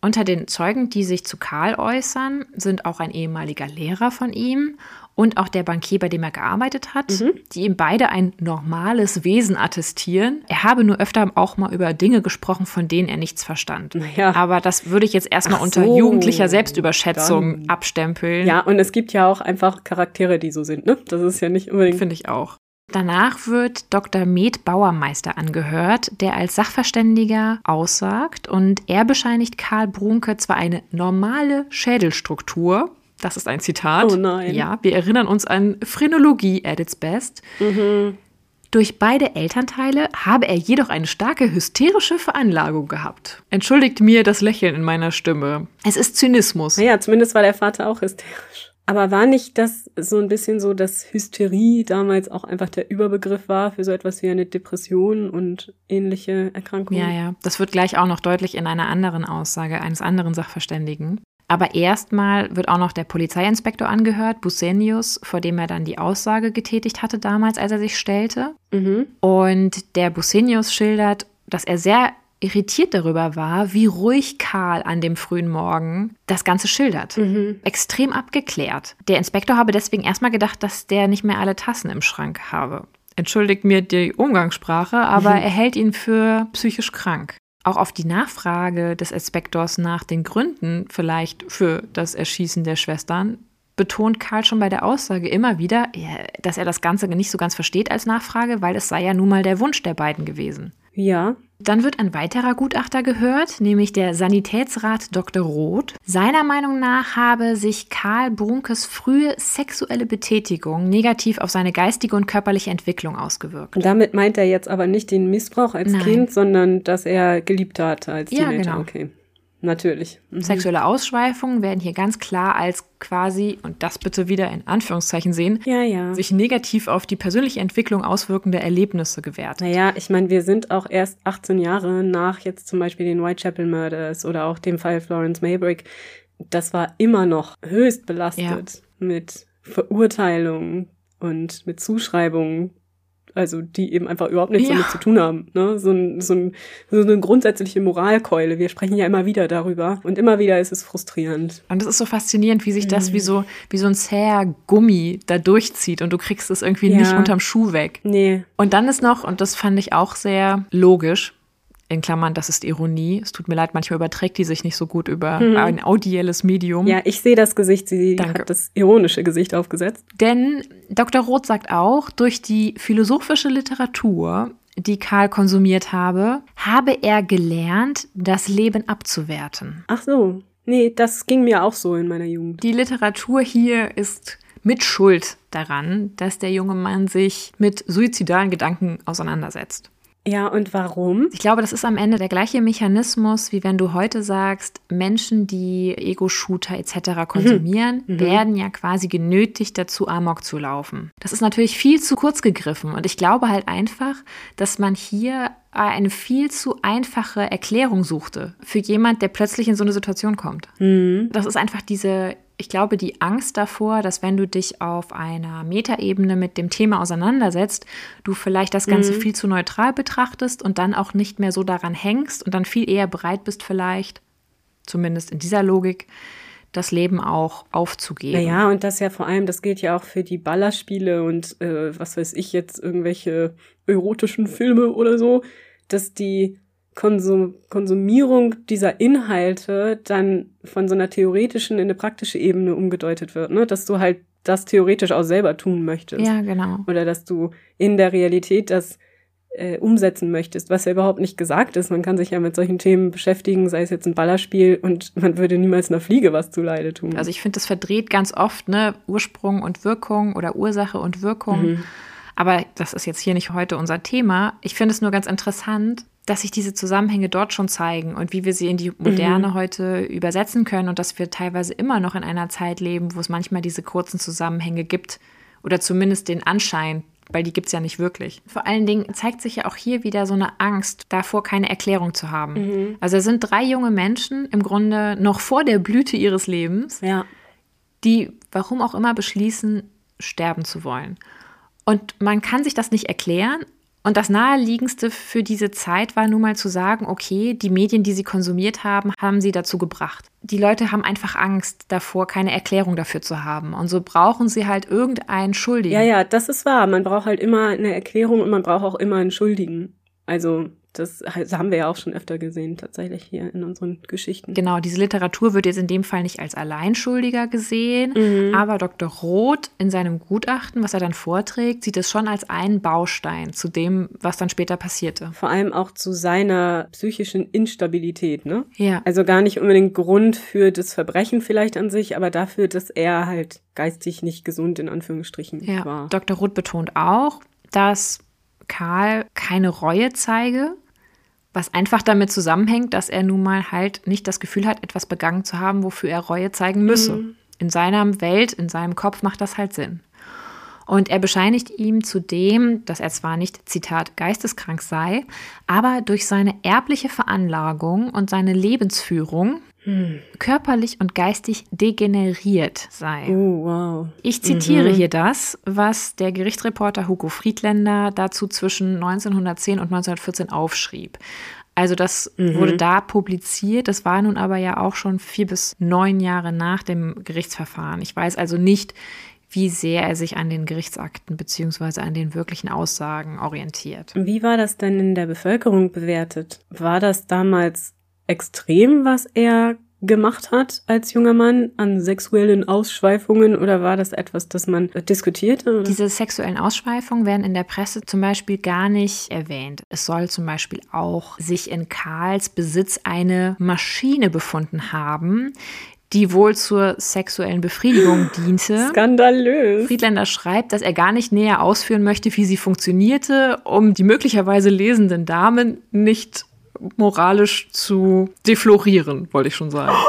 Speaker 2: Unter den Zeugen, die sich zu Karl äußern, sind auch ein ehemaliger Lehrer von ihm und auch der Bankier, bei dem er gearbeitet hat, mhm. die ihm beide ein normales Wesen attestieren. Er habe nur öfter auch mal über Dinge gesprochen, von denen er nichts verstand.
Speaker 3: Naja.
Speaker 2: Aber das würde ich jetzt erstmal unter so, jugendlicher Selbstüberschätzung dann. abstempeln.
Speaker 3: Ja, und es gibt ja auch einfach Charaktere, die so sind, ne? Das ist ja nicht unbedingt.
Speaker 2: Finde ich auch. Danach wird Dr. Med Bauermeister angehört, der als Sachverständiger aussagt und er bescheinigt Karl Brunke zwar eine normale Schädelstruktur, das ist ein Zitat.
Speaker 3: Oh nein.
Speaker 2: Ja, wir erinnern uns an Phrenologie at its best. Mhm. Durch beide Elternteile habe er jedoch eine starke hysterische Veranlagung gehabt. Entschuldigt mir das Lächeln in meiner Stimme. Es ist Zynismus.
Speaker 3: Naja, zumindest war der Vater auch hysterisch. Aber war nicht das so ein bisschen so, dass Hysterie damals auch einfach der Überbegriff war für so etwas wie eine Depression und ähnliche Erkrankungen?
Speaker 2: Ja, ja. Das wird gleich auch noch deutlich in einer anderen Aussage eines anderen Sachverständigen. Aber erstmal wird auch noch der Polizeiinspektor angehört, Busenius, vor dem er dann die Aussage getätigt hatte damals, als er sich stellte. Mhm. Und der Busenius schildert, dass er sehr irritiert darüber war, wie ruhig Karl an dem frühen Morgen das Ganze schildert. Mhm. Extrem abgeklärt. Der Inspektor habe deswegen erstmal gedacht, dass der nicht mehr alle Tassen im Schrank habe. Entschuldigt mir die Umgangssprache, aber mhm. [LAUGHS] er hält ihn für psychisch krank. Auch auf die Nachfrage des Inspektors nach den Gründen vielleicht für das Erschießen der Schwestern betont Karl schon bei der Aussage immer wieder, dass er das Ganze nicht so ganz versteht als Nachfrage, weil es sei ja nun mal der Wunsch der beiden gewesen.
Speaker 3: Ja.
Speaker 2: Dann wird ein weiterer Gutachter gehört, nämlich der Sanitätsrat Dr. Roth. Seiner Meinung nach habe sich Karl Brunkes frühe sexuelle Betätigung negativ auf seine geistige und körperliche Entwicklung ausgewirkt.
Speaker 3: Und damit meint er jetzt aber nicht den Missbrauch als Nein. Kind, sondern dass er geliebt hat als Teenager. Ja, genau. Okay. Natürlich.
Speaker 2: Mhm. Sexuelle Ausschweifungen werden hier ganz klar als quasi, und das bitte wieder in Anführungszeichen sehen,
Speaker 3: ja, ja.
Speaker 2: sich negativ auf die persönliche Entwicklung auswirkende Erlebnisse gewertet.
Speaker 3: Naja, ich meine, wir sind auch erst 18 Jahre nach jetzt zum Beispiel den Whitechapel Murders oder auch dem Fall Florence Maybrick. Das war immer noch höchst belastet ja. mit Verurteilungen und mit Zuschreibungen also die eben einfach überhaupt nichts ja. damit zu tun haben. Ne? So, ein, so, ein, so eine grundsätzliche Moralkeule. Wir sprechen ja immer wieder darüber und immer wieder ist es frustrierend.
Speaker 2: Und es ist so faszinierend, wie sich das mhm. wie so wie so ein zäher Gummi da durchzieht und du kriegst es irgendwie ja. nicht unterm Schuh weg.
Speaker 3: Nee.
Speaker 2: Und dann ist noch, und das fand ich auch sehr logisch, in Klammern, das ist Ironie. Es tut mir leid, manchmal überträgt die sich nicht so gut über mhm. ein audielles Medium.
Speaker 3: Ja, ich sehe das Gesicht, sie Danke. hat das ironische Gesicht aufgesetzt.
Speaker 2: Denn Dr. Roth sagt auch, durch die philosophische Literatur, die Karl konsumiert habe, habe er gelernt, das Leben abzuwerten.
Speaker 3: Ach so. Nee, das ging mir auch so in meiner Jugend.
Speaker 2: Die Literatur hier ist mit Schuld daran, dass der junge Mann sich mit suizidalen Gedanken auseinandersetzt.
Speaker 3: Ja, und warum?
Speaker 2: Ich glaube, das ist am Ende der gleiche Mechanismus, wie wenn du heute sagst, Menschen, die Ego-Shooter etc. konsumieren, mhm. mhm. werden ja quasi genötigt dazu, Amok zu laufen. Das ist natürlich viel zu kurz gegriffen und ich glaube halt einfach, dass man hier eine viel zu einfache Erklärung suchte für jemand, der plötzlich in so eine Situation kommt. Mhm. Das ist einfach diese ich glaube, die Angst davor, dass wenn du dich auf einer Metaebene mit dem Thema auseinandersetzt, du vielleicht das Ganze mhm. viel zu neutral betrachtest und dann auch nicht mehr so daran hängst und dann viel eher bereit bist, vielleicht, zumindest in dieser Logik, das Leben auch aufzugeben.
Speaker 3: Naja, und das ja vor allem, das gilt ja auch für die Ballerspiele und äh, was weiß ich jetzt, irgendwelche erotischen Filme oder so, dass die Konsum Konsumierung dieser Inhalte dann von so einer theoretischen in eine praktische Ebene umgedeutet wird, ne? Dass du halt das theoretisch auch selber tun möchtest.
Speaker 2: Ja, genau.
Speaker 3: Oder dass du in der Realität das äh, umsetzen möchtest, was ja überhaupt nicht gesagt ist. Man kann sich ja mit solchen Themen beschäftigen, sei es jetzt ein Ballerspiel und [LAUGHS] man würde niemals einer Fliege was zuleide tun.
Speaker 2: Also ich finde, das verdreht ganz oft, ne, Ursprung und Wirkung oder Ursache und Wirkung. Mhm. Aber das ist jetzt hier nicht heute unser Thema. Ich finde es nur ganz interessant, dass sich diese Zusammenhänge dort schon zeigen und wie wir sie in die Moderne mhm. heute übersetzen können und dass wir teilweise immer noch in einer Zeit leben, wo es manchmal diese kurzen Zusammenhänge gibt oder zumindest den Anschein, weil die gibt es ja nicht wirklich. Vor allen Dingen zeigt sich ja auch hier wieder so eine Angst davor, keine Erklärung zu haben. Mhm. Also es sind drei junge Menschen im Grunde noch vor der Blüte ihres Lebens,
Speaker 3: ja.
Speaker 2: die, warum auch immer, beschließen, sterben zu wollen. Und man kann sich das nicht erklären, und das Naheliegendste für diese Zeit war nun mal zu sagen, okay, die Medien, die sie konsumiert haben, haben sie dazu gebracht. Die Leute haben einfach Angst davor, keine Erklärung dafür zu haben. Und so brauchen sie halt irgendeinen Schuldigen.
Speaker 3: Ja, ja, das ist wahr. Man braucht halt immer eine Erklärung und man braucht auch immer einen Schuldigen. Also das haben wir ja auch schon öfter gesehen, tatsächlich hier in unseren Geschichten.
Speaker 2: Genau, diese Literatur wird jetzt in dem Fall nicht als Alleinschuldiger gesehen, mhm. aber Dr. Roth in seinem Gutachten, was er dann vorträgt, sieht es schon als einen Baustein zu dem, was dann später passierte.
Speaker 3: Vor allem auch zu seiner psychischen Instabilität, ne?
Speaker 2: Ja.
Speaker 3: Also gar nicht unbedingt Grund für das Verbrechen vielleicht an sich, aber dafür, dass er halt geistig nicht gesund in Anführungsstrichen
Speaker 2: ja.
Speaker 3: war.
Speaker 2: Dr. Roth betont auch, dass Karl keine Reue zeige, was einfach damit zusammenhängt, dass er nun mal halt nicht das Gefühl hat, etwas begangen zu haben, wofür er Reue zeigen müsse. Mhm. In seiner Welt, in seinem Kopf macht das halt Sinn. Und er bescheinigt ihm zudem, dass er zwar nicht, Zitat, geisteskrank sei, aber durch seine erbliche Veranlagung und seine Lebensführung hm. körperlich und geistig degeneriert sei.
Speaker 3: Oh, wow.
Speaker 2: Ich zitiere mhm. hier das, was der Gerichtsreporter Hugo Friedländer dazu zwischen 1910 und 1914 aufschrieb. Also das mhm. wurde da publiziert. Das war nun aber ja auch schon vier bis neun Jahre nach dem Gerichtsverfahren. Ich weiß also nicht, wie sehr er sich an den Gerichtsakten beziehungsweise an den wirklichen Aussagen orientiert.
Speaker 3: Wie war das denn in der Bevölkerung bewertet? War das damals extrem, was er gemacht hat als junger Mann an sexuellen Ausschweifungen oder war das etwas, das man diskutierte? Oder?
Speaker 2: Diese sexuellen Ausschweifungen werden in der Presse zum Beispiel gar nicht erwähnt. Es soll zum Beispiel auch sich in Karls Besitz eine Maschine befunden haben, die wohl zur sexuellen Befriedigung [GASPS] diente.
Speaker 3: Skandalös.
Speaker 2: Friedländer schreibt, dass er gar nicht näher ausführen möchte, wie sie funktionierte, um die möglicherweise lesenden Damen nicht moralisch zu deflorieren, wollte ich schon sagen. [LAUGHS]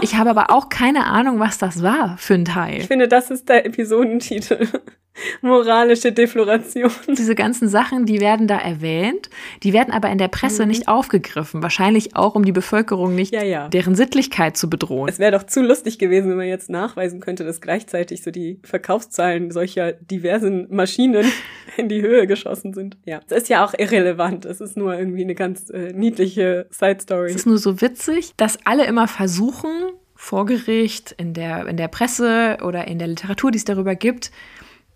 Speaker 2: Ich habe aber auch keine Ahnung, was das war für ein Teil.
Speaker 3: Ich finde, das ist der Episodentitel. [LAUGHS] Moralische Defloration.
Speaker 2: Diese ganzen Sachen, die werden da erwähnt, die werden aber in der Presse mhm. nicht aufgegriffen. Wahrscheinlich auch, um die Bevölkerung nicht
Speaker 3: ja, ja.
Speaker 2: deren Sittlichkeit zu bedrohen.
Speaker 3: Es wäre doch zu lustig gewesen, wenn man jetzt nachweisen könnte, dass gleichzeitig so die Verkaufszahlen solcher diversen Maschinen [LAUGHS] in die Höhe geschossen sind. Ja, es ist ja auch irrelevant. Es ist nur irgendwie eine ganz äh, niedliche Side Story.
Speaker 2: Es ist nur so witzig, dass alle immer versuchen, vor Gericht, in der, in der Presse oder in der Literatur, die es darüber gibt,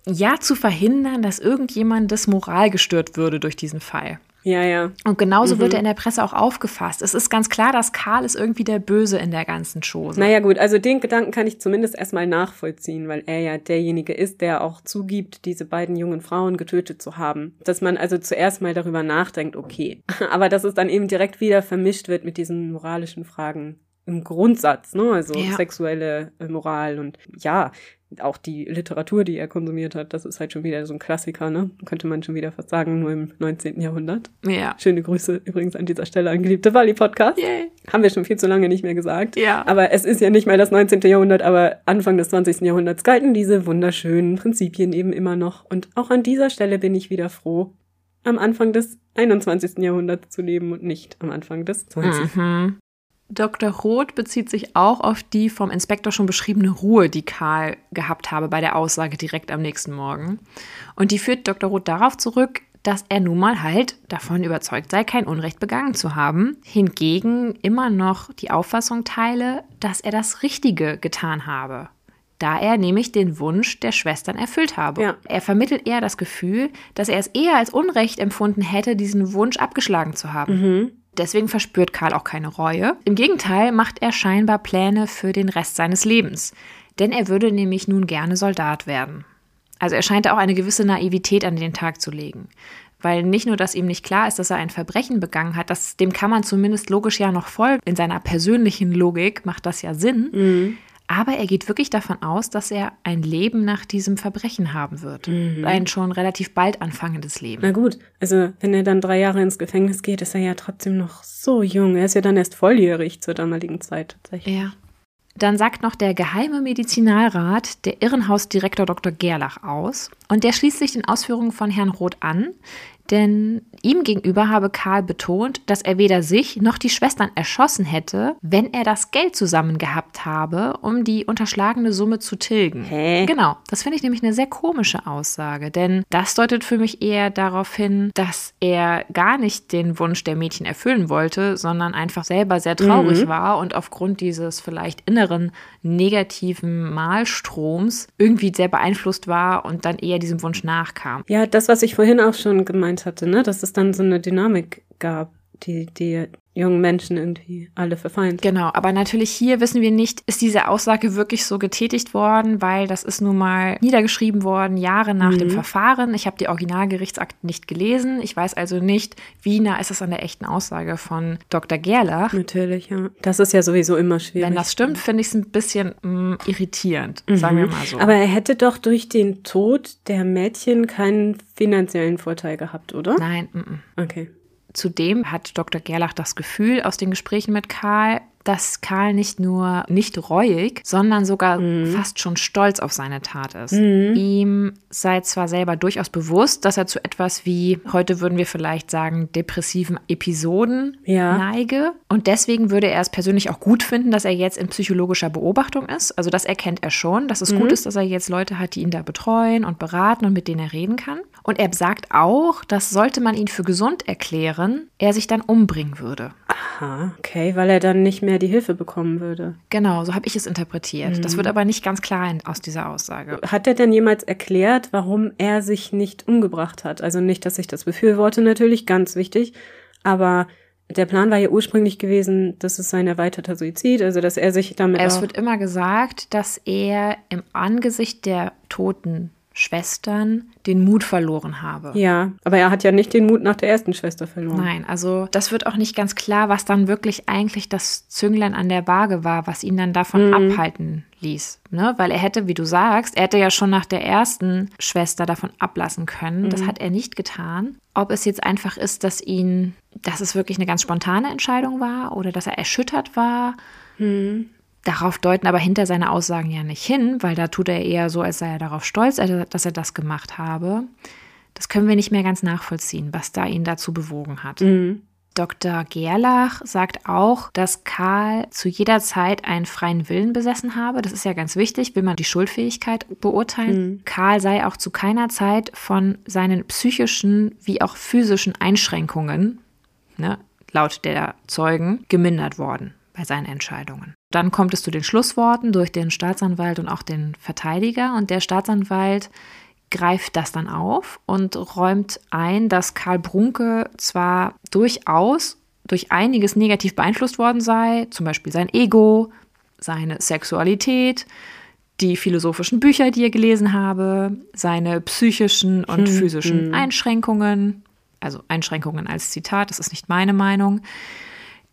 Speaker 2: ja zu verhindern, dass irgendjemandes Moral gestört würde durch diesen Fall.
Speaker 3: Ja, ja.
Speaker 2: Und genauso mhm. wird er in der Presse auch aufgefasst. Es ist ganz klar, dass Karl ist irgendwie der Böse in der ganzen Chose.
Speaker 3: Naja, gut, also den Gedanken kann ich zumindest erstmal nachvollziehen, weil er ja derjenige ist, der auch zugibt, diese beiden jungen Frauen getötet zu haben. Dass man also zuerst mal darüber nachdenkt, okay. [LAUGHS] Aber dass es dann eben direkt wieder vermischt wird mit diesen moralischen Fragen im Grundsatz, ne? Also ja. sexuelle äh, Moral und ja, auch die Literatur, die er konsumiert hat, das ist halt schon wieder so ein Klassiker, ne? Könnte man schon wieder fast sagen, nur im 19. Jahrhundert.
Speaker 2: Ja.
Speaker 3: Schöne Grüße übrigens an dieser Stelle an geliebte Wally Podcast.
Speaker 2: Yay.
Speaker 3: Haben wir schon viel zu lange nicht mehr gesagt.
Speaker 2: Ja.
Speaker 3: Aber es ist ja nicht mehr das 19. Jahrhundert, aber Anfang des 20. Jahrhunderts galten diese wunderschönen Prinzipien eben immer noch. Und auch an dieser Stelle bin ich wieder froh, am Anfang des 21. Jahrhunderts zu leben und nicht am Anfang des 20.
Speaker 2: Mhm. Dr. Roth bezieht sich auch auf die vom Inspektor schon beschriebene Ruhe, die Karl gehabt habe bei der Aussage direkt am nächsten Morgen. Und die führt Dr. Roth darauf zurück, dass er nun mal halt davon überzeugt sei, kein Unrecht begangen zu haben, hingegen immer noch die Auffassung teile, dass er das Richtige getan habe, da er nämlich den Wunsch der Schwestern erfüllt habe.
Speaker 3: Ja.
Speaker 2: Er vermittelt eher das Gefühl, dass er es eher als Unrecht empfunden hätte, diesen Wunsch abgeschlagen zu haben.
Speaker 3: Mhm.
Speaker 2: Deswegen verspürt Karl auch keine Reue. Im Gegenteil macht er scheinbar Pläne für den Rest seines Lebens. Denn er würde nämlich nun gerne Soldat werden. Also er scheint auch eine gewisse Naivität an den Tag zu legen. Weil nicht nur, dass ihm nicht klar ist, dass er ein Verbrechen begangen hat, das, dem kann man zumindest logisch ja noch folgen. In seiner persönlichen Logik macht das ja Sinn.
Speaker 3: Mhm.
Speaker 2: Aber er geht wirklich davon aus, dass er ein Leben nach diesem Verbrechen haben wird.
Speaker 3: Mhm.
Speaker 2: Ein schon relativ bald anfangendes Leben.
Speaker 3: Na gut, also wenn er dann drei Jahre ins Gefängnis geht, ist er ja trotzdem noch so jung. Er ist ja dann erst volljährig zur damaligen Zeit tatsächlich.
Speaker 2: Ja. Dann sagt noch der geheime Medizinalrat der Irrenhausdirektor Dr. Gerlach aus und der schließt sich den Ausführungen von Herrn Roth an, Denn ihm gegenüber habe Karl betont, dass er weder sich noch die Schwestern erschossen hätte, wenn er das Geld zusammen gehabt habe, um die unterschlagene Summe zu tilgen.
Speaker 3: Hä?
Speaker 2: Genau, das finde ich nämlich eine sehr komische Aussage, denn das deutet für mich eher darauf hin, dass er gar nicht den Wunsch der Mädchen erfüllen wollte, sondern einfach selber sehr traurig
Speaker 3: Mhm.
Speaker 2: war und aufgrund dieses vielleicht inneren negativen Malstroms irgendwie sehr beeinflusst war und dann eher diesem Wunsch nachkam.
Speaker 3: Ja, das, was ich vorhin auch schon gemeint hatte, ne, dass es dann so eine Dynamik gab, die die jungen Menschen irgendwie alle verfeindet.
Speaker 2: Genau, aber natürlich hier wissen wir nicht, ist diese Aussage wirklich so getätigt worden, weil das ist nun mal niedergeschrieben worden, Jahre nach dem Verfahren. Ich habe die Originalgerichtsakten nicht gelesen. Ich weiß also nicht, wie nah ist es an der echten Aussage von Dr. Gerlach.
Speaker 3: Natürlich, ja. Das ist ja sowieso immer schwierig.
Speaker 2: Wenn das stimmt, finde ich es ein bisschen mm, irritierend, sagen wir mal so.
Speaker 3: Aber er hätte doch durch den Tod der Mädchen keinen finanziellen Vorteil gehabt, oder?
Speaker 2: Nein, mm, mm.
Speaker 3: Okay.
Speaker 2: Zudem hat Dr. Gerlach das Gefühl aus den Gesprächen mit Karl, dass Karl nicht nur nicht reuig, sondern sogar fast schon stolz auf seine Tat ist. Ihm sei zwar selber durchaus bewusst, dass er zu etwas wie, heute würden wir vielleicht sagen, depressiven Episoden
Speaker 3: Ja.
Speaker 2: neige. Und deswegen würde er es persönlich auch gut finden, dass er jetzt in psychologischer Beobachtung ist. Also das erkennt er schon, dass es gut ist, dass er jetzt Leute hat, die ihn da betreuen und beraten und mit denen er reden kann. Und er sagt auch, dass sollte man ihn für gesund erklären, er sich dann umbringen würde.
Speaker 3: Aha, okay, weil er dann nicht mehr die Hilfe bekommen würde.
Speaker 2: Genau, so habe ich es interpretiert. Das wird aber nicht ganz klar aus dieser Aussage.
Speaker 3: Hat er denn jemals erklärt, warum er sich nicht umgebracht hat? Also nicht, dass ich das befürworte, natürlich, ganz wichtig. Aber der Plan war ja ursprünglich gewesen, das ist sein erweiterter Suizid, also dass er sich damit
Speaker 2: Es wird immer gesagt, dass er im Angesicht der toten Schwestern den Mut verloren habe.
Speaker 3: Ja, aber er hat ja nicht den Mut nach der ersten Schwester verloren.
Speaker 2: Nein, also das wird auch nicht ganz klar, was dann wirklich eigentlich das Zünglein an der Waage war, was ihn dann davon abhalten ließ. Ne? Weil er hätte, wie du sagst, er hätte ja schon nach der ersten Schwester davon ablassen können. Das hat er nicht getan. Ob es jetzt einfach ist, dass ihn, dass es wirklich eine ganz spontane Entscheidung war oder dass er erschüttert war. Darauf deuten aber hinter seine Aussagen ja nicht hin, weil da tut er eher so, als sei er darauf stolz, dass er das gemacht habe. Das können wir nicht mehr ganz nachvollziehen, was da ihn dazu bewogen hat. Dr. Gerlach sagt auch, dass Karl zu jeder Zeit einen freien Willen besessen habe. Das ist ja ganz wichtig, will man die Schuldfähigkeit beurteilen. Karl sei auch zu keiner Zeit von seinen psychischen wie auch physischen Einschränkungen, ne, laut der Zeugen, gemindert worden bei seinen Entscheidungen. Dann kommt es zu den Schlussworten durch den Staatsanwalt und auch den Verteidiger. Und der Staatsanwalt greift das dann auf und räumt ein, dass Karl Brunke zwar durchaus durch einiges negativ beeinflusst worden sei, zum Beispiel sein Ego, seine Sexualität, die philosophischen Bücher, die er gelesen habe, seine psychischen und physischen Einschränkungen, also Einschränkungen als Zitat, das ist nicht meine Meinung.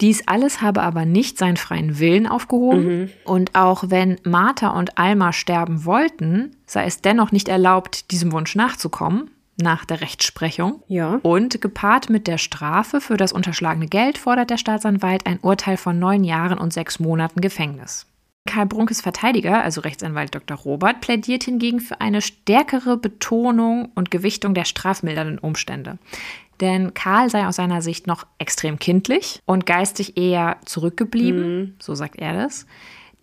Speaker 2: Dies alles habe aber nicht seinen freien Willen aufgehoben. Und auch wenn Martha und Alma sterben wollten, sei es dennoch nicht erlaubt, diesem Wunsch nachzukommen, nach der Rechtsprechung.
Speaker 3: Ja.
Speaker 2: Und gepaart mit der Strafe für das unterschlagene Geld fordert der Staatsanwalt ein Urteil von neun Jahren und sechs Monaten Gefängnis. Karl Brunkes Verteidiger, also Rechtsanwalt Dr. Robert, plädiert hingegen für eine stärkere Betonung und Gewichtung der strafmildernden Umstände. Denn Karl sei aus seiner Sicht noch extrem kindlich und geistig eher zurückgeblieben, so sagt er das.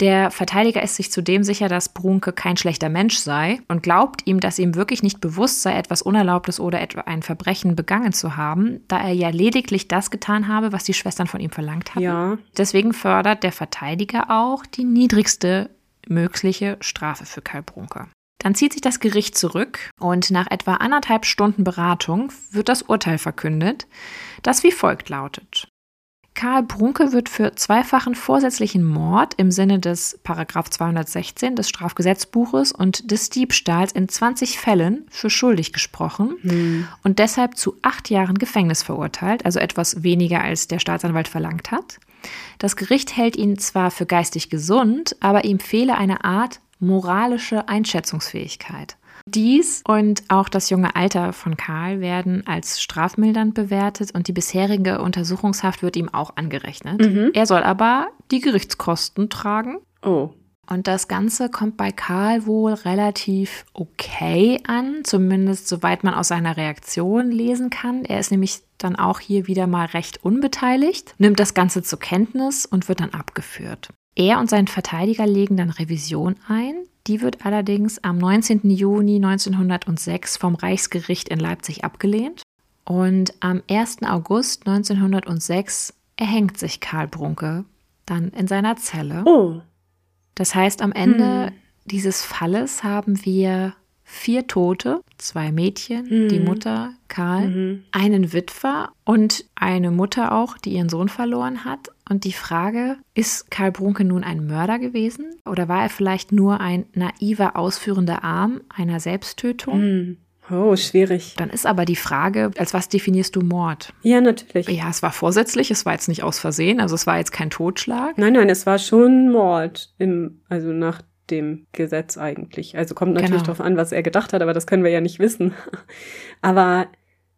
Speaker 2: Der Verteidiger ist sich zudem sicher, dass Brunke kein schlechter Mensch sei und glaubt ihm, dass ihm wirklich nicht bewusst sei, etwas Unerlaubtes oder etwa ein Verbrechen begangen zu haben, da er ja lediglich das getan habe, was die Schwestern von ihm verlangt hatten.
Speaker 3: Ja.
Speaker 2: Deswegen fördert der Verteidiger auch die niedrigste mögliche Strafe für Karl Brunke. Dann zieht sich das Gericht zurück und nach etwa anderthalb Stunden Beratung wird das Urteil verkündet, das wie folgt lautet. Karl Brunke wird für zweifachen vorsätzlichen Mord im Sinne des Paragraph 216 des Strafgesetzbuches und des Diebstahls in 20 Fällen für schuldig gesprochen und deshalb zu acht Jahren Gefängnis verurteilt, also etwas weniger als der Staatsanwalt verlangt hat. Das Gericht hält ihn zwar für geistig gesund, aber ihm fehle eine Art moralische Einschätzungsfähigkeit. Dies und auch das junge Alter von Karl werden als strafmildernd bewertet und die bisherige Untersuchungshaft wird ihm auch angerechnet. Er soll aber die Gerichtskosten tragen
Speaker 3: Oh.
Speaker 2: Und das Ganze kommt bei Karl wohl relativ okay an, zumindest soweit man aus seiner Reaktion lesen kann. Er ist nämlich dann auch hier wieder mal recht unbeteiligt, nimmt das Ganze zur Kenntnis und wird dann abgeführt. Er und sein Verteidiger legen dann Revision ein. Die wird allerdings am 19. Juni 1906 vom Reichsgericht in Leipzig abgelehnt. Und am 1. August 1906 erhängt sich Karl Brunke dann in seiner Zelle.
Speaker 3: Oh.
Speaker 2: Das heißt, am Ende hm. dieses Falles haben wir vier Tote, zwei Mädchen, hm. die Mutter, Karl, mhm. einen Witwer und eine Mutter auch, die ihren Sohn verloren hat. Und die Frage, ist Karl Brunke nun ein Mörder gewesen oder war er vielleicht nur ein naiver ausführender Arm einer Selbsttötung?
Speaker 3: Hm. Oh, schwierig.
Speaker 2: Dann ist aber die Frage, als was definierst du Mord?
Speaker 3: Ja, natürlich.
Speaker 2: Ja, es war vorsätzlich, es war jetzt nicht aus Versehen, also es war jetzt kein Totschlag.
Speaker 3: Nein, nein, es war schon Mord, im, also nach dem Gesetz eigentlich. Also kommt natürlich genau. darauf an, was er gedacht hat, aber das können wir ja nicht wissen. [LAUGHS] aber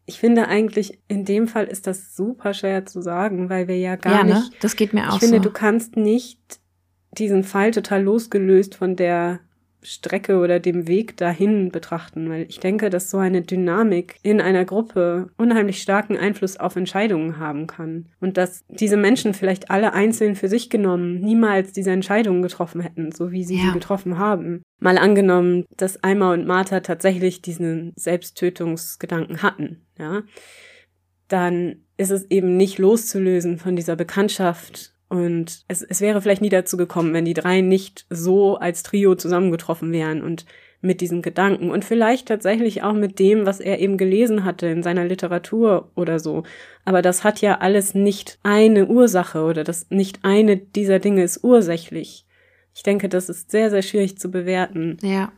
Speaker 3: ich finde eigentlich, in dem Fall ist das super schwer zu sagen, weil wir ja gar ja, ne? nicht.
Speaker 2: Das geht mir auch
Speaker 3: Ich finde,
Speaker 2: so.
Speaker 3: du kannst nicht diesen Fall total losgelöst von der Strecke oder dem Weg dahin betrachten, weil ich denke, dass so eine Dynamik in einer Gruppe unheimlich starken Einfluss auf Entscheidungen haben kann und dass diese Menschen vielleicht alle einzeln für sich genommen niemals diese Entscheidungen getroffen hätten, so wie sie ja. sie getroffen haben. Mal angenommen, dass Alma und Martha tatsächlich diesen Selbsttötungsgedanken hatten, ja, dann ist es eben nicht loszulösen von dieser Bekanntschaft und es, es wäre vielleicht nie dazu gekommen, wenn die drei nicht so als Trio zusammengetroffen wären und mit diesem Gedanken und vielleicht tatsächlich auch mit dem, was er eben gelesen hatte in seiner Literatur oder so. Aber das hat ja alles nicht eine Ursache oder das nicht eine dieser Dinge ist ursächlich. Ich denke, das ist sehr, sehr schwierig zu bewerten.
Speaker 2: Ja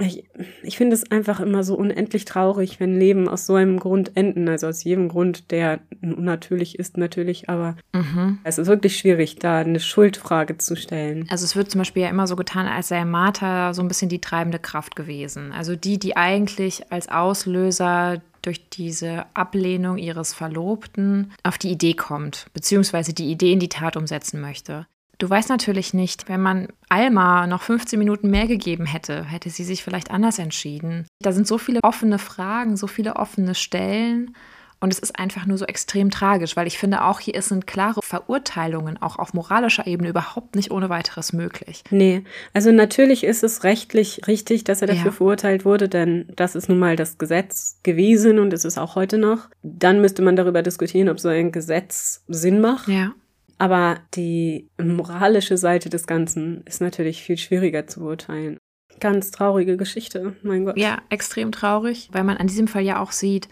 Speaker 3: ich, ich finde es einfach immer so unendlich traurig, wenn Leben aus so einem Grund enden. Also aus jedem Grund, der unnatürlich ist, natürlich, aber mhm. es ist wirklich schwierig, da eine Schuldfrage zu stellen.
Speaker 2: Also es wird zum Beispiel ja immer so getan, als sei Martha so ein bisschen die treibende Kraft gewesen. Also die, die eigentlich als Auslöser durch diese Ablehnung ihres Verlobten auf die Idee kommt, beziehungsweise die Idee in die Tat umsetzen möchte. Du weißt natürlich nicht, wenn man Alma noch 15 Minuten mehr gegeben hätte, hätte sie sich vielleicht anders entschieden. Da sind so viele offene Fragen, so viele offene Stellen. Und es ist einfach nur so extrem tragisch, weil ich finde auch hier sind klare Verurteilungen auch auf moralischer Ebene überhaupt nicht ohne weiteres möglich.
Speaker 3: Nee, also natürlich ist es rechtlich richtig, dass er dafür ja. verurteilt wurde, denn das ist nun mal das Gesetz gewesen und es ist auch heute noch. Dann müsste man darüber diskutieren, ob so ein Gesetz Sinn macht.
Speaker 2: Ja.
Speaker 3: Aber die moralische Seite des Ganzen ist natürlich viel schwieriger zu beurteilen. Ganz traurige Geschichte, mein Gott.
Speaker 2: Ja, extrem traurig, weil man an diesem Fall ja auch sieht,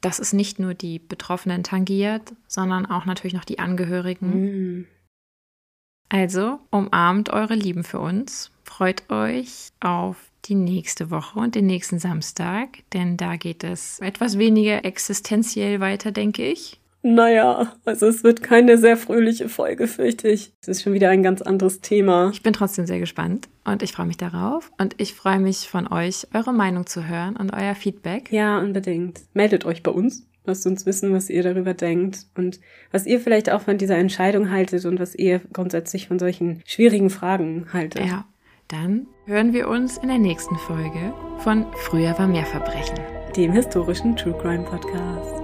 Speaker 2: dass es nicht nur die Betroffenen tangiert, sondern auch natürlich noch die Angehörigen. Mm. Also umarmt eure Lieben für uns, freut euch auf die nächste Woche und den nächsten Samstag, denn da geht es etwas weniger existenziell weiter, denke ich.
Speaker 3: Naja, also es wird keine sehr fröhliche Folge, fürchte ich. Es ist schon wieder ein ganz anderes Thema.
Speaker 2: Ich bin trotzdem sehr gespannt und ich freue mich darauf. Und ich freue mich von euch, eure Meinung zu hören und euer Feedback.
Speaker 3: Ja, unbedingt. Meldet euch bei uns. Lasst uns wissen, was ihr darüber denkt und was ihr vielleicht auch von dieser Entscheidung haltet und was ihr grundsätzlich von solchen schwierigen Fragen haltet.
Speaker 2: Ja, dann hören wir uns in der nächsten Folge von Früher war mehr Verbrechen,
Speaker 3: dem historischen True Crime Podcast.